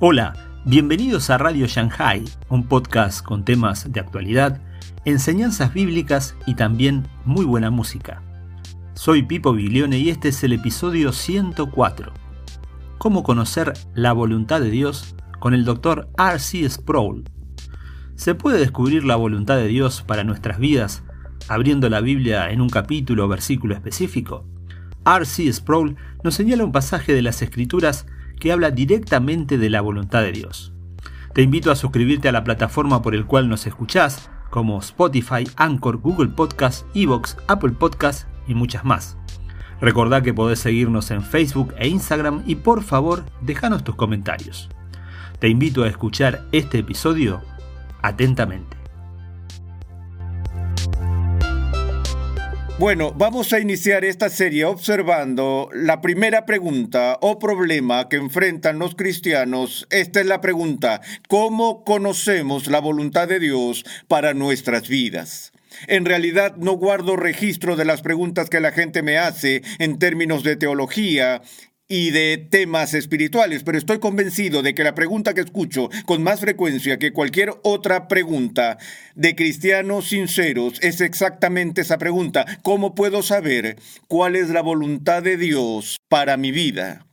Hola, bienvenidos a Radio Shanghai, un podcast con temas de actualidad, enseñanzas bíblicas y también muy buena música. Soy Pipo Biglione y este es el episodio 104. Cómo conocer la voluntad de Dios con el Dr. R.C. Sproul. ¿Se puede descubrir la voluntad de Dios para nuestras vidas abriendo la Biblia en un capítulo o versículo específico? R.C. Sproul nos señala un pasaje de las Escrituras que habla directamente de la voluntad de Dios. Te invito a suscribirte a la plataforma por el cual nos escuchás, como Spotify, Anchor, Google Podcast, Evox, Apple Podcast y muchas más. Recordá que podés seguirnos en Facebook e Instagram y por favor déjanos tus comentarios. Te invito a escuchar este episodio atentamente. Bueno, vamos a iniciar esta serie observando la primera pregunta o problema que enfrentan los cristianos. Esta es la pregunta, ¿cómo conocemos la voluntad de Dios para nuestras vidas? En realidad no guardo registro de las preguntas que la gente me hace en términos de teología y de temas espirituales, pero estoy convencido de que la pregunta que escucho con más frecuencia que cualquier otra pregunta de cristianos sinceros es exactamente esa pregunta. ¿Cómo puedo saber cuál es la voluntad de Dios para mi vida?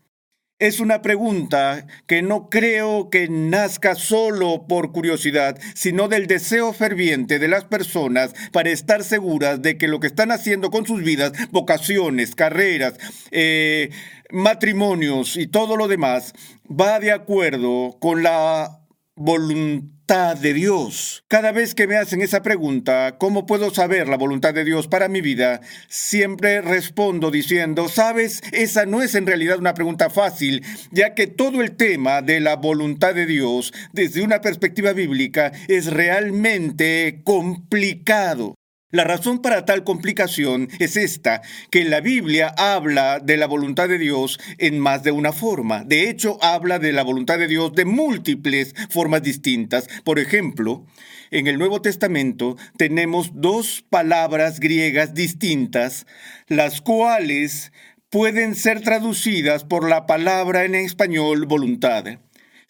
Es una pregunta que no creo que nazca solo por curiosidad, sino del deseo ferviente de las personas para estar seguras de que lo que están haciendo con sus vidas, vocaciones, carreras, eh, matrimonios y todo lo demás, va de acuerdo con la voluntad de Dios. Cada vez que me hacen esa pregunta, ¿cómo puedo saber la voluntad de Dios para mi vida? Siempre respondo diciendo, sabes, esa no es en realidad una pregunta fácil, ya que todo el tema de la voluntad de Dios, desde una perspectiva bíblica, es realmente complicado. La razón para tal complicación es esta, que la Biblia habla de la voluntad de Dios en más de una forma. De hecho, habla de la voluntad de Dios de múltiples formas distintas. Por ejemplo, en el Nuevo Testamento tenemos dos palabras griegas distintas, las cuales pueden ser traducidas por la palabra en español voluntad.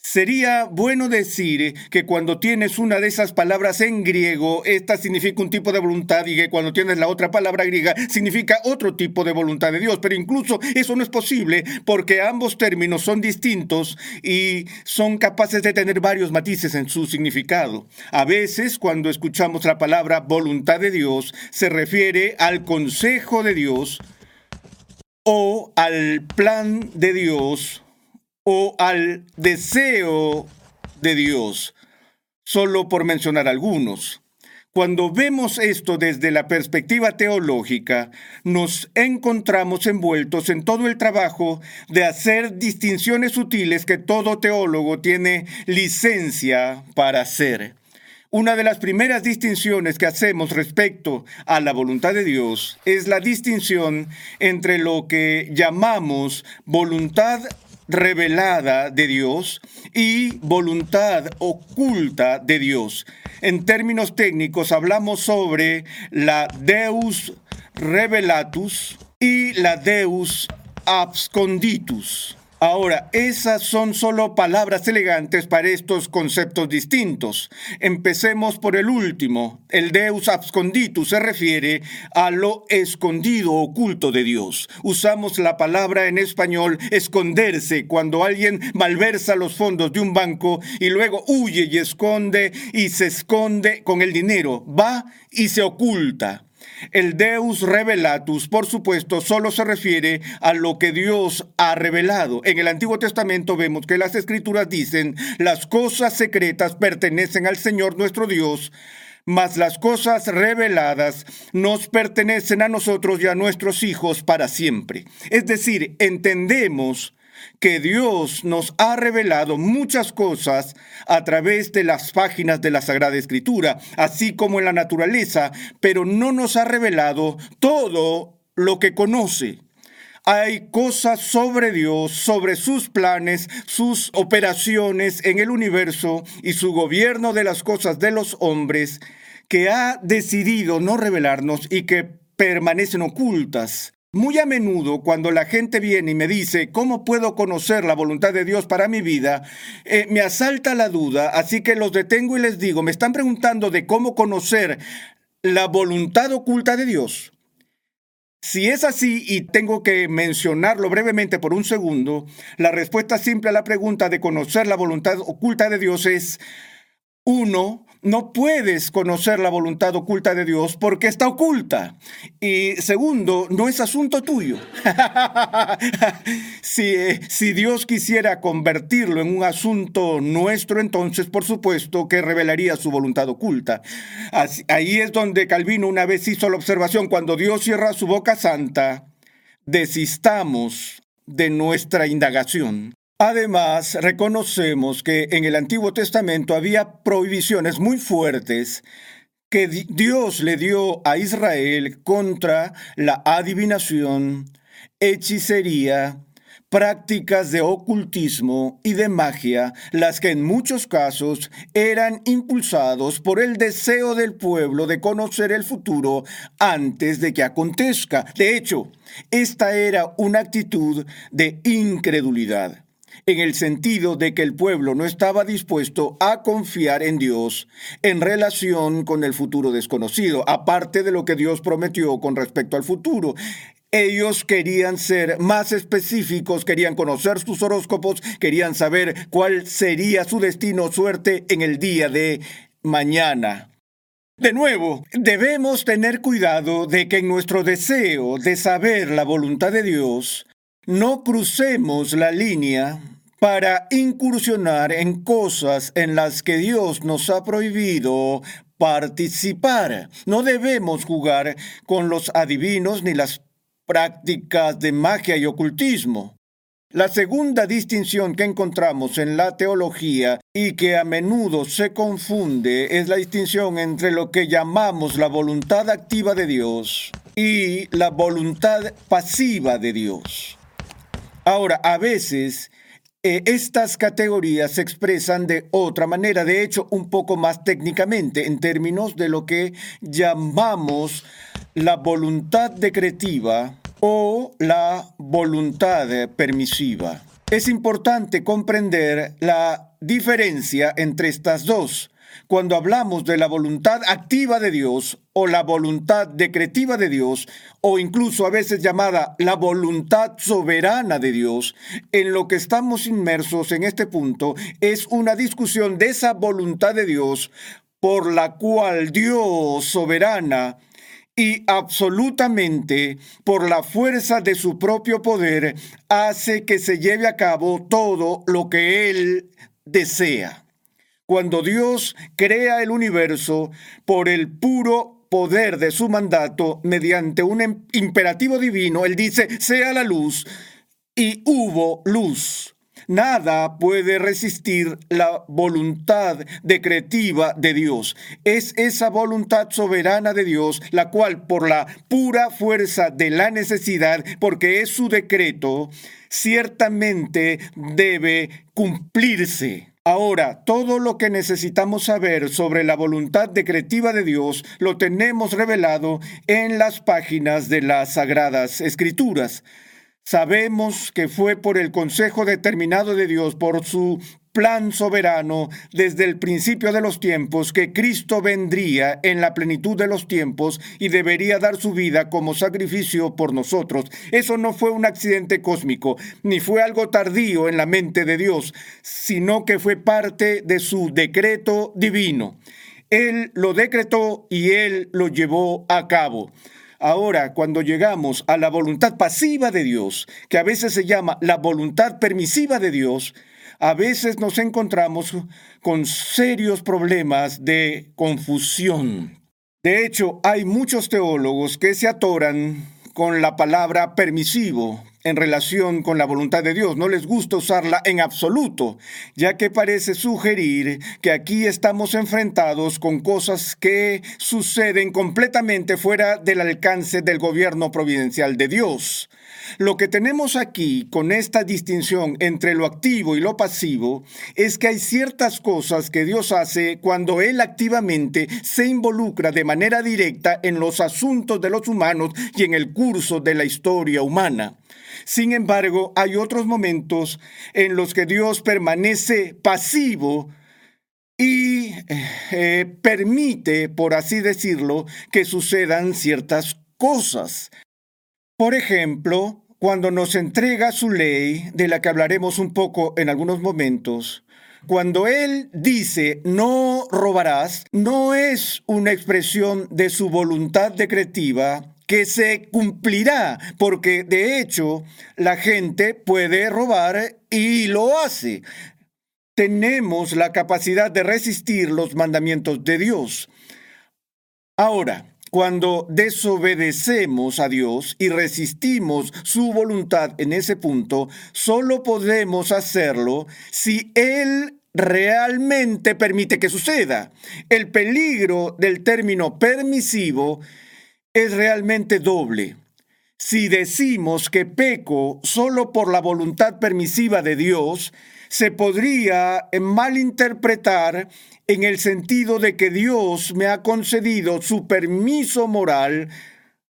Sería bueno decir que cuando tienes una de esas palabras en griego, esta significa un tipo de voluntad y que cuando tienes la otra palabra griega significa otro tipo de voluntad de Dios. Pero incluso eso no es posible porque ambos términos son distintos y son capaces de tener varios matices en su significado. A veces cuando escuchamos la palabra voluntad de Dios se refiere al consejo de Dios o al plan de Dios o al deseo de Dios, solo por mencionar algunos. Cuando vemos esto desde la perspectiva teológica, nos encontramos envueltos en todo el trabajo de hacer distinciones sutiles que todo teólogo tiene licencia para hacer. Una de las primeras distinciones que hacemos respecto a la voluntad de Dios es la distinción entre lo que llamamos voluntad revelada de Dios y voluntad oculta de Dios. En términos técnicos hablamos sobre la Deus revelatus y la Deus absconditus. Ahora, esas son solo palabras elegantes para estos conceptos distintos. Empecemos por el último. El Deus absconditus se refiere a lo escondido, oculto de Dios. Usamos la palabra en español esconderse cuando alguien malversa los fondos de un banco y luego huye y esconde y se esconde con el dinero. Va y se oculta. El Deus revelatus, por supuesto, solo se refiere a lo que Dios ha revelado. En el Antiguo Testamento vemos que las escrituras dicen, las cosas secretas pertenecen al Señor nuestro Dios, mas las cosas reveladas nos pertenecen a nosotros y a nuestros hijos para siempre. Es decir, entendemos que Dios nos ha revelado muchas cosas a través de las páginas de la Sagrada Escritura, así como en la naturaleza, pero no nos ha revelado todo lo que conoce. Hay cosas sobre Dios, sobre sus planes, sus operaciones en el universo y su gobierno de las cosas de los hombres que ha decidido no revelarnos y que permanecen ocultas Muy a menudo cuando la gente viene y me dice, ¿cómo puedo conocer la voluntad de Dios para mi vida? Eh, me asalta la duda, así que los detengo y les digo, me están preguntando de cómo conocer la voluntad oculta de Dios. Si es así, y tengo que mencionarlo brevemente por un segundo, la respuesta simple a la pregunta de conocer la voluntad oculta de Dios es, uno, no puedes conocer la voluntad oculta de Dios porque está oculta. Y segundo, no es asunto tuyo. si, si, Dios quisiera convertirlo en un asunto nuestro, entonces por supuesto que revelaría su voluntad oculta. ahí es donde Calvino una vez hizo la observación, cuando Dios cierra su boca santa, desistamos de nuestra indagación. Además, reconocemos que en el Antiguo Testamento había prohibiciones muy fuertes que Dios le dio a Israel contra la adivinación, hechicería, prácticas de ocultismo y de magia, las que en muchos casos eran impulsados por el deseo del pueblo de conocer el futuro antes de que acontezca. De hecho, esta era una actitud de incredulidad en el sentido de que el pueblo no estaba dispuesto a confiar en Dios en relación con el futuro desconocido, aparte de lo que Dios prometió con respecto al futuro. Ellos querían ser más específicos, querían conocer sus horóscopos, querían saber cuál sería su destino o suerte en el día de mañana. De nuevo, debemos tener cuidado de que en nuestro deseo de saber la voluntad de Dios, no crucemos la línea para incursionar en cosas en las que Dios nos ha prohibido participar. No debemos jugar con los adivinos ni las prácticas de magia y ocultismo. La segunda distinción que encontramos en la teología y que a menudo se confunde es la distinción entre lo que llamamos la voluntad activa de Dios y la voluntad pasiva de Dios. Ahora, a veces eh, estas categorías se expresan de otra manera, de hecho, un poco más técnicamente, en términos de lo que llamamos la voluntad decretiva o la voluntad permisiva. Es importante comprender la diferencia entre estas dos. Cuando hablamos de la voluntad activa de Dios o la voluntad decretiva de Dios, o incluso a veces llamada la voluntad soberana de Dios, en lo que estamos inmersos en este punto es una discusión de esa voluntad de Dios por la cual Dios soberana y absolutamente por la fuerza de su propio poder hace que se lleve a cabo todo lo que Él desea. Cuando Dios crea el universo por el puro poder de su mandato, mediante un em-, imperativo divino, Él dice, sea la luz, y hubo luz. Nada puede resistir la voluntad decretiva de Dios. Es esa voluntad soberana de Dios la cual por la pura fuerza de la necesidad, porque es su decreto, ciertamente debe cumplirse. Ahora, todo lo que necesitamos saber sobre la voluntad decretiva de Dios lo tenemos revelado en las páginas de las Sagradas Escrituras. Sabemos que fue por el consejo determinado de Dios, por su plan soberano desde el principio de los tiempos que Cristo vendría en la plenitud de los tiempos y debería dar su vida como sacrificio por nosotros. Eso no fue un accidente cósmico, ni fue algo tardío en la mente de Dios, sino que fue parte de su decreto divino. Él lo decretó y él lo llevó a cabo. Ahora, cuando llegamos a la voluntad pasiva de Dios, que a veces se llama la voluntad permisiva de Dios, a veces nos encontramos con serios problemas de confusión. De hecho, hay muchos teólogos que se atoran con la palabra permisivo, en relación con la voluntad de Dios. No les gusta usarla en absoluto, ya que parece sugerir que aquí estamos enfrentados con cosas que suceden completamente fuera del alcance del gobierno providencial de Dios. Lo que tenemos aquí con esta distinción entre lo activo y lo pasivo es que hay ciertas cosas que Dios hace cuando Él activamente se involucra de manera directa en los asuntos de los humanos y en el curso de la historia humana. Sin embargo, hay otros momentos en los que Dios permanece pasivo y eh, permite, por así decirlo, que sucedan ciertas cosas. Por ejemplo, cuando nos entrega su ley, de la que hablaremos un poco en algunos momentos, cuando Él dice no robarás, no es una expresión de su voluntad decretiva que se cumplirá, porque de hecho la gente puede robar y lo hace. Tenemos la capacidad de resistir los mandamientos de Dios. Ahora, cuando desobedecemos a Dios y resistimos su voluntad en ese punto, solo podemos hacerlo si Él realmente permite que suceda. El peligro del término permisivo es realmente doble. Si decimos que peco solo por la voluntad permisiva de Dios, se podría malinterpretar en el sentido de que Dios me ha concedido su permiso moral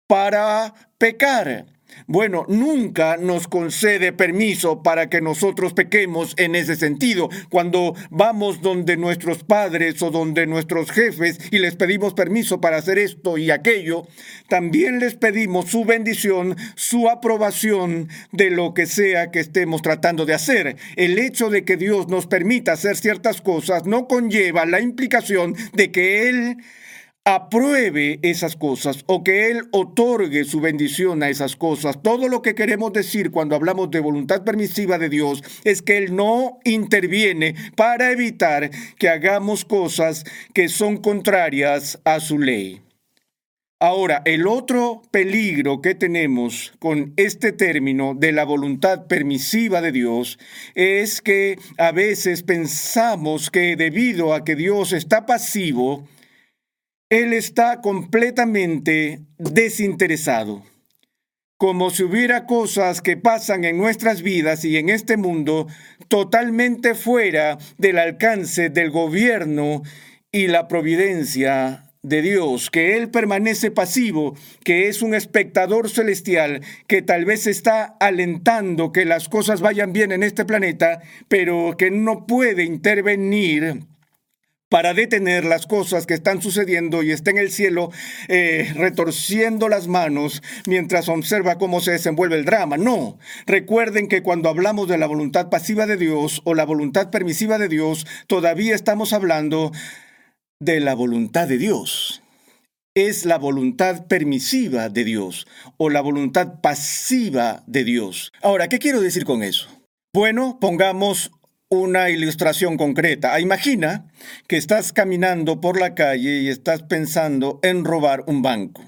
para pecar. Bueno, nunca nos concede permiso para que nosotros pequemos en ese sentido. Cuando vamos donde nuestros padres o donde nuestros jefes y les pedimos permiso para hacer esto y aquello, también les pedimos su bendición, su aprobación de lo que sea que estemos tratando de hacer. El hecho de que Dios nos permita hacer ciertas cosas no conlleva la implicación de que Él apruebe esas cosas o que Él otorgue su bendición a esas cosas. Todo lo que queremos decir cuando hablamos de voluntad permisiva de Dios es que Él no interviene para evitar que hagamos cosas que son contrarias a su ley. Ahora, el otro peligro que tenemos con este término de la voluntad permisiva de Dios es que a veces pensamos que debido a que Dios está pasivo, él está completamente desinteresado, como si hubiera cosas que pasan en nuestras vidas y en este mundo totalmente fuera del alcance del gobierno y la providencia de Dios, que Él permanece pasivo, que es un espectador celestial, que tal vez está alentando que las cosas vayan bien en este planeta, pero que no puede intervenir para detener las cosas que están sucediendo y está en el cielo eh, retorciendo las manos mientras observa cómo se desenvuelve el drama. No, recuerden que cuando hablamos de la voluntad pasiva de Dios o la voluntad permisiva de Dios, todavía estamos hablando de la voluntad de Dios. Es la voluntad permisiva de Dios o la voluntad pasiva de Dios. Ahora, ¿qué quiero decir con eso? Bueno, pongamos una ilustración concreta. Imagina que estás caminando por la calle y estás pensando en robar un banco.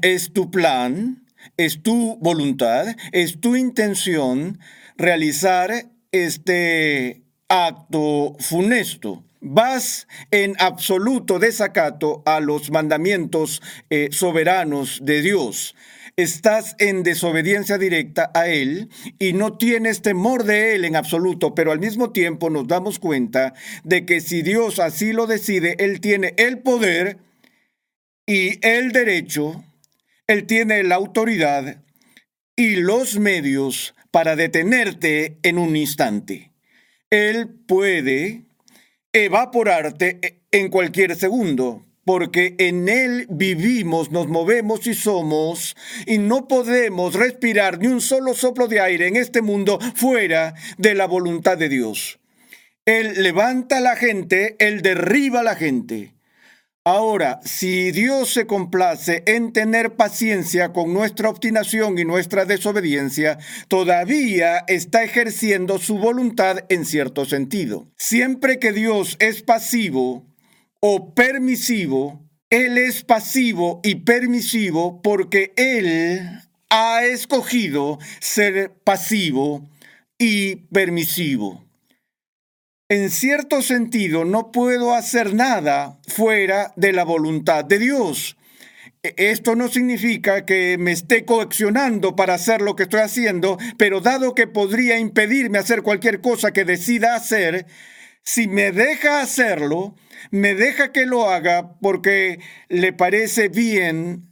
¿Es tu plan? ¿Es tu voluntad? ¿Es tu intención realizar este acto funesto? Vas en absoluto desacato a los mandamientos eh, soberanos de Dios estás en desobediencia directa a Él y no tienes temor de Él en absoluto, pero al mismo tiempo nos damos cuenta de que si Dios así lo decide, Él tiene el poder y el derecho, Él tiene la autoridad y los medios para detenerte en un instante. Él puede evaporarte en cualquier segundo porque en Él vivimos, nos movemos y somos, y no podemos respirar ni un solo soplo de aire en este mundo fuera de la voluntad de Dios. Él levanta a la gente, Él derriba a la gente. Ahora, si Dios se complace en tener paciencia con nuestra obstinación y nuestra desobediencia, todavía está ejerciendo su voluntad en cierto sentido. Siempre que Dios es pasivo, o permisivo, Él es pasivo y permisivo porque Él ha escogido ser pasivo y permisivo. En cierto sentido, no puedo hacer nada fuera de la voluntad de Dios. E, esto no significa que me esté coaccionando para hacer lo que estoy haciendo, pero dado que podría impedirme hacer cualquier cosa que decida hacer, si me deja hacerlo, me deja que lo haga porque le parece bien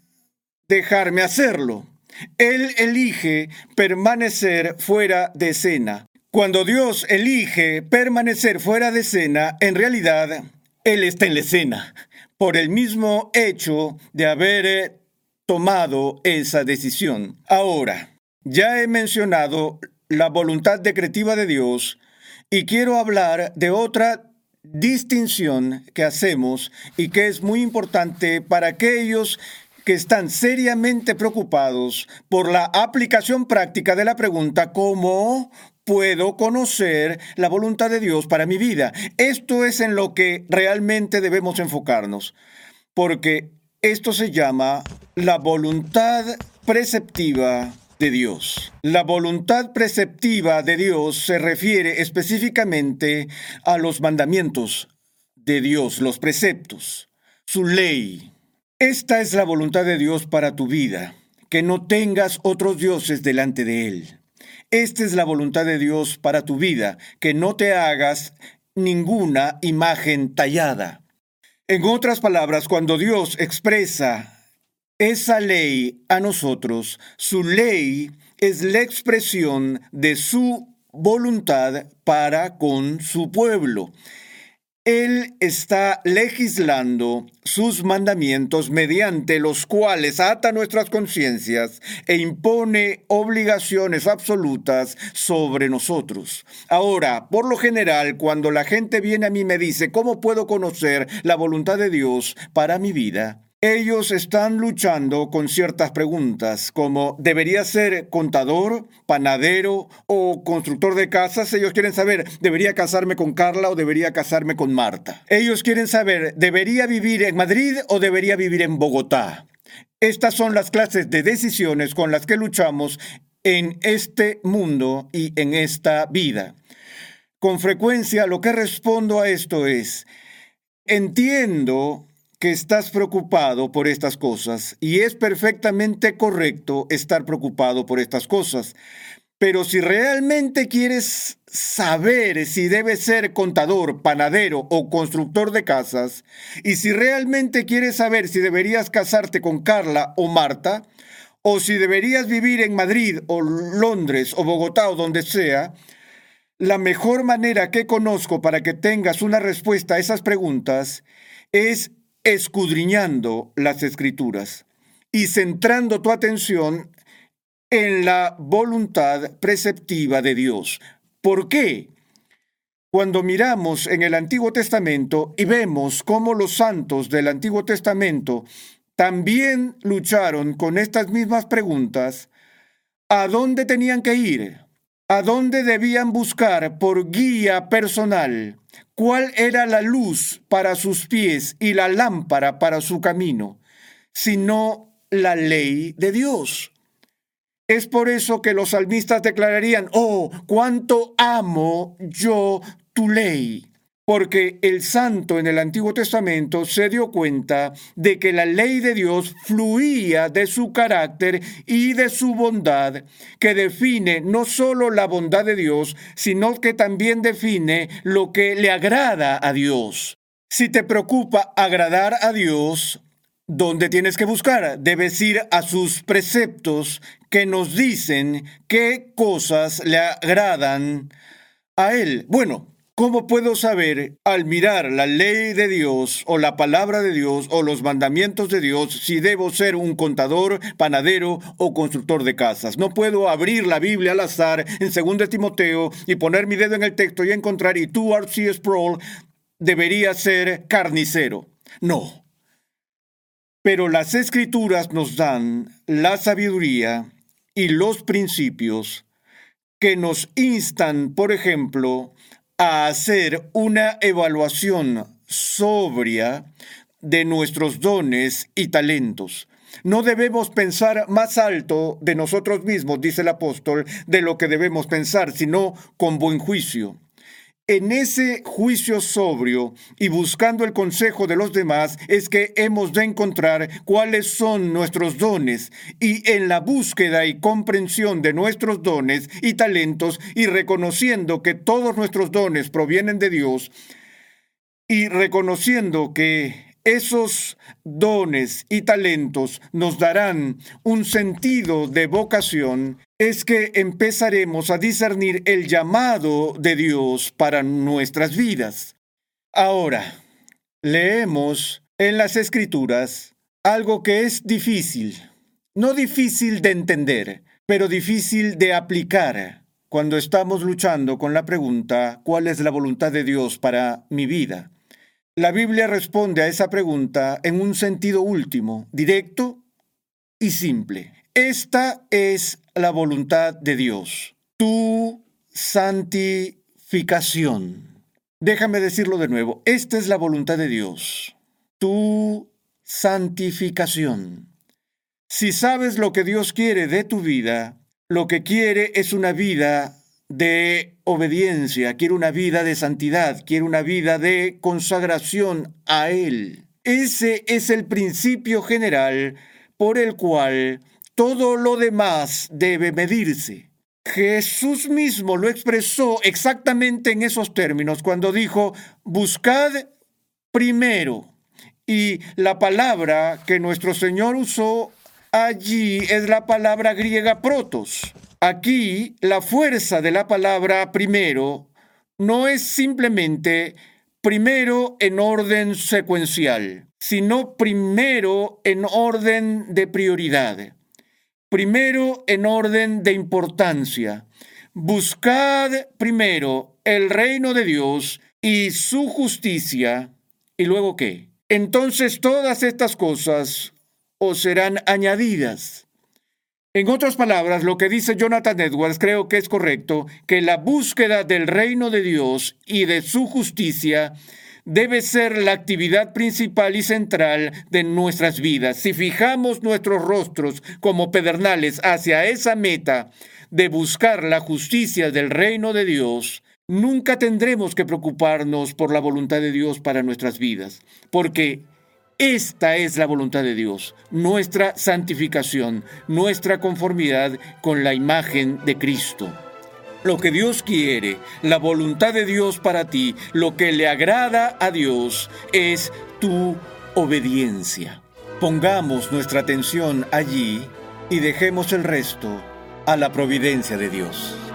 dejarme hacerlo. Él elige permanecer fuera de escena. Cuando Dios elige permanecer fuera de escena, en realidad Él está en la escena por el mismo hecho de haber eh, tomado esa decisión. Ahora, ya he mencionado la voluntad decretiva de Dios y quiero hablar de otra distinción que hacemos y que es muy importante para aquellos que están seriamente preocupados por la aplicación práctica de la pregunta ¿cómo puedo conocer la voluntad de Dios para mi vida. Esto es en lo que realmente debemos enfocarnos, porque esto se llama la voluntad preceptiva de Dios. La voluntad preceptiva de Dios se refiere específicamente a los mandamientos de Dios, los preceptos, su ley. Esta es la voluntad de Dios para tu vida, que no tengas otros dioses delante de Él. Esta es la voluntad de Dios para tu vida, que no te hagas ninguna imagen tallada. En otras palabras, cuando Dios expresa esa ley a nosotros, su ley es la expresión de su voluntad para con su pueblo. Él está legislando sus mandamientos mediante los cuales ata nuestras conciencias e impone obligaciones absolutas sobre nosotros. Ahora, por lo general, cuando la gente viene a mí y me dice, ¿cómo puedo conocer la voluntad de Dios para mi vida? Ellos están luchando con ciertas preguntas, como ¿debería ser contador, panadero o constructor de casas? Ellos quieren saber, ¿debería casarme con Carla o debería casarme con Marta? Ellos quieren saber, ¿debería vivir en Madrid o debería vivir en Bogotá? Estas son las clases de decisiones con las que luchamos en este mundo y en esta vida. Con frecuencia lo que respondo a esto es, entiendo que estás preocupado por estas cosas y es perfectamente correcto estar preocupado por estas cosas. Pero si realmente quieres saber si debes ser contador, panadero o constructor de casas, y si realmente quieres saber si deberías casarte con Carla o Marta, o si deberías vivir en Madrid o Londres o Bogotá o donde sea, la mejor manera que conozco para que tengas una respuesta a esas preguntas es escudriñando las escrituras y centrando tu atención en la voluntad preceptiva de Dios. ¿Por qué? Cuando miramos en el Antiguo Testamento y vemos cómo los santos del Antiguo Testamento también lucharon con estas mismas preguntas, ¿a dónde tenían que ir? ¿A dónde debían buscar por guía personal? ¿Cuál era la luz para sus pies y la lámpara para su camino? Sino la ley de Dios. Es por eso que los salmistas declararían, oh, cuánto amo yo tu ley porque el santo en el Antiguo Testamento se dio cuenta de que la ley de Dios fluía de su carácter y de su bondad, que define no solo la bondad de Dios, sino que también define lo que le agrada a Dios. Si te preocupa agradar a Dios, ¿dónde tienes que buscar? Debes ir a sus preceptos que nos dicen qué cosas le agradan a Él. Bueno, ¿Cómo puedo saber al mirar la ley de Dios o la palabra de Dios o los mandamientos de Dios si debo ser un contador, panadero o constructor de casas? No puedo abrir la Biblia al azar en 2 Timoteo y poner mi dedo en el texto y encontrar y tú, R.C. Sproul, debería ser carnicero. No. Pero las escrituras nos dan la sabiduría y los principios que nos instan, por ejemplo, a hacer una evaluación sobria de nuestros dones y talentos. No debemos pensar más alto de nosotros mismos, dice el apóstol, de lo que debemos pensar, sino con buen juicio. En ese juicio sobrio y buscando el consejo de los demás es que hemos de encontrar cuáles son nuestros dones. Y en la búsqueda y comprensión de nuestros dones y talentos y reconociendo que todos nuestros dones provienen de Dios y reconociendo que esos dones y talentos nos darán un sentido de vocación, es que empezaremos a discernir el llamado de Dios para nuestras vidas. Ahora, leemos en las escrituras algo que es difícil, no difícil de entender, pero difícil de aplicar cuando estamos luchando con la pregunta, ¿cuál es la voluntad de Dios para mi vida? La Biblia responde a esa pregunta en un sentido último, directo y simple. Esta es la voluntad de Dios, tu santificación. Déjame decirlo de nuevo, esta es la voluntad de Dios, tu santificación. Si sabes lo que Dios quiere de tu vida, lo que quiere es una vida de obediencia, quiere una vida de santidad, quiere una vida de consagración a Él. Ese es el principio general por el cual todo lo demás debe medirse. Jesús mismo lo expresó exactamente en esos términos cuando dijo, buscad primero. Y la palabra que nuestro Señor usó allí es la palabra griega protos Aquí la fuerza de la palabra primero no es simplemente primero en orden secuencial, sino primero en orden de prioridad, primero en orden de importancia. Buscad primero el reino de Dios y su justicia, y luego qué. Entonces todas estas cosas os serán añadidas. En otras palabras, lo que dice Jonathan Edwards creo que es correcto, que la búsqueda del reino de Dios y de su justicia debe ser la actividad principal y central de nuestras vidas. Si fijamos nuestros rostros como pedernales hacia esa meta de buscar la justicia del reino de Dios, nunca tendremos que preocuparnos por la voluntad de Dios para nuestras vidas, porque esta es la voluntad de Dios, nuestra santificación, nuestra conformidad con la imagen de Cristo. Lo que Dios quiere, la voluntad de Dios para ti, lo que le agrada a Dios es tu obediencia. Pongamos nuestra atención allí y dejemos el resto a la providencia de Dios.